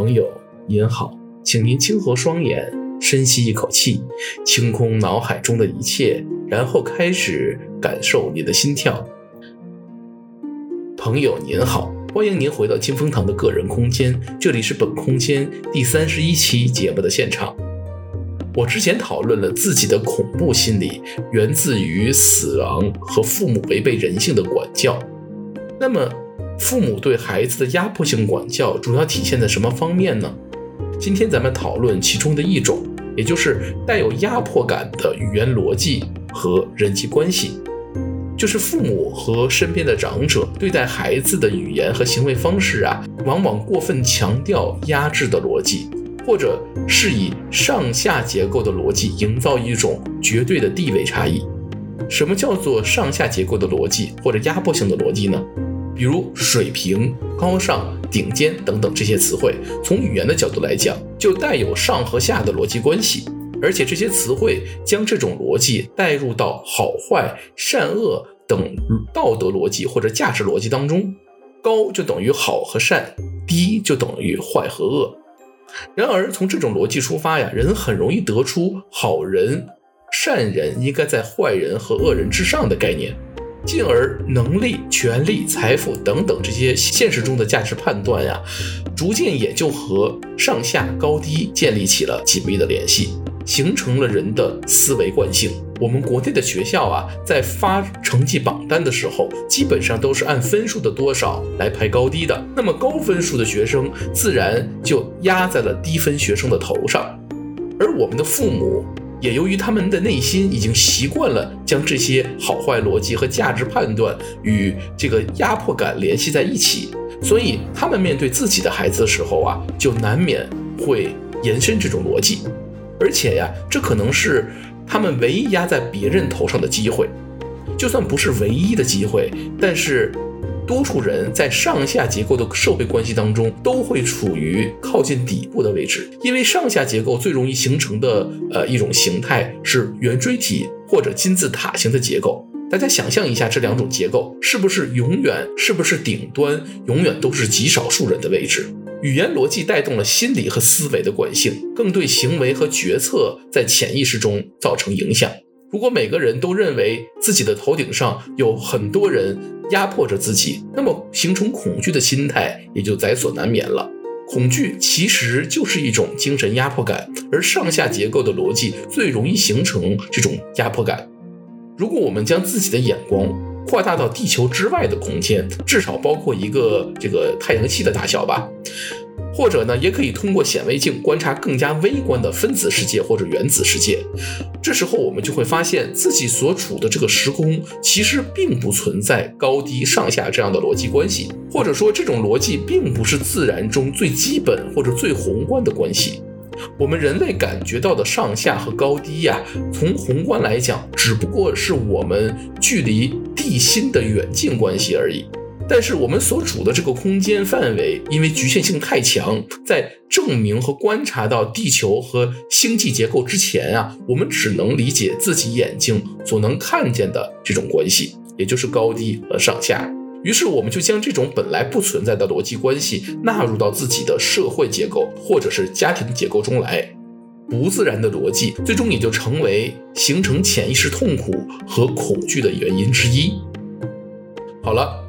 朋友您好，请您轻合双眼，深吸一口气，清空脑海中的一切，然后开始感受你的心跳。朋友您好，欢迎您回到金风堂的个人空间，这里是本空间第三十一期节目的现场。我之前讨论了自己的恐怖心理源自于死亡和父母违背人性的管教，那么。父母对孩子的压迫性管教主要体现在什么方面呢？今天咱们讨论其中的一种，也就是带有压迫感的语言逻辑和人际关系，就是父母和身边的长者对待孩子的语言和行为方式啊，往往过分强调压制的逻辑，或者是以上下结构的逻辑营造一种绝对的地位差异。什么叫做上下结构的逻辑或者压迫性的逻辑呢？比如水平、高尚、顶尖等等这些词汇，从语言的角度来讲，就带有上和下的逻辑关系，而且这些词汇将这种逻辑带入到好坏、善恶等道德逻辑或者价值逻辑当中，高就等于好和善，低就等于坏和恶。然而，从这种逻辑出发呀，人很容易得出好人、善人应该在坏人和恶人之上的概念。进而，能力、权力、财富等等这些现实中的价值判断呀，逐渐也就和上下高低建立起了紧密的联系，形成了人的思维惯性。我们国内的学校啊，在发成绩榜单的时候，基本上都是按分数的多少来排高低的。那么高分数的学生，自然就压在了低分学生的头上，而我们的父母。也由于他们的内心已经习惯了将这些好坏逻辑和价值判断与这个压迫感联系在一起，所以他们面对自己的孩子的时候啊，就难免会延伸这种逻辑，而且呀，这可能是他们唯一压在别人头上的机会，就算不是唯一的机会，但是。多数人在上下结构的社会关系当中，都会处于靠近底部的位置，因为上下结构最容易形成的呃一种形态是圆锥体或者金字塔形的结构。大家想象一下，这两种结构是不是永远，是不是顶端永远都是极少数人的位置？语言逻辑带动了心理和思维的惯性，更对行为和决策在潜意识中造成影响。如果每个人都认为自己的头顶上有很多人压迫着自己，那么形成恐惧的心态也就在所难免了。恐惧其实就是一种精神压迫感，而上下结构的逻辑最容易形成这种压迫感。如果我们将自己的眼光扩大到地球之外的空间，至少包括一个这个太阳系的大小吧。或者呢，也可以通过显微镜观察更加微观的分子世界或者原子世界。这时候我们就会发现自己所处的这个时空其实并不存在高低上下这样的逻辑关系，或者说这种逻辑并不是自然中最基本或者最宏观的关系。我们人类感觉到的上下和高低呀，从宏观来讲，只不过是我们距离地心的远近关系而已。但是我们所处的这个空间范围，因为局限性太强，在证明和观察到地球和星际结构之前啊，我们只能理解自己眼睛所能看见的这种关系，也就是高低和上下。于是我们就将这种本来不存在的逻辑关系纳入到自己的社会结构或者是家庭结构中来，不自然的逻辑最终也就成为形成潜意识痛苦和恐惧的原因之一。好了。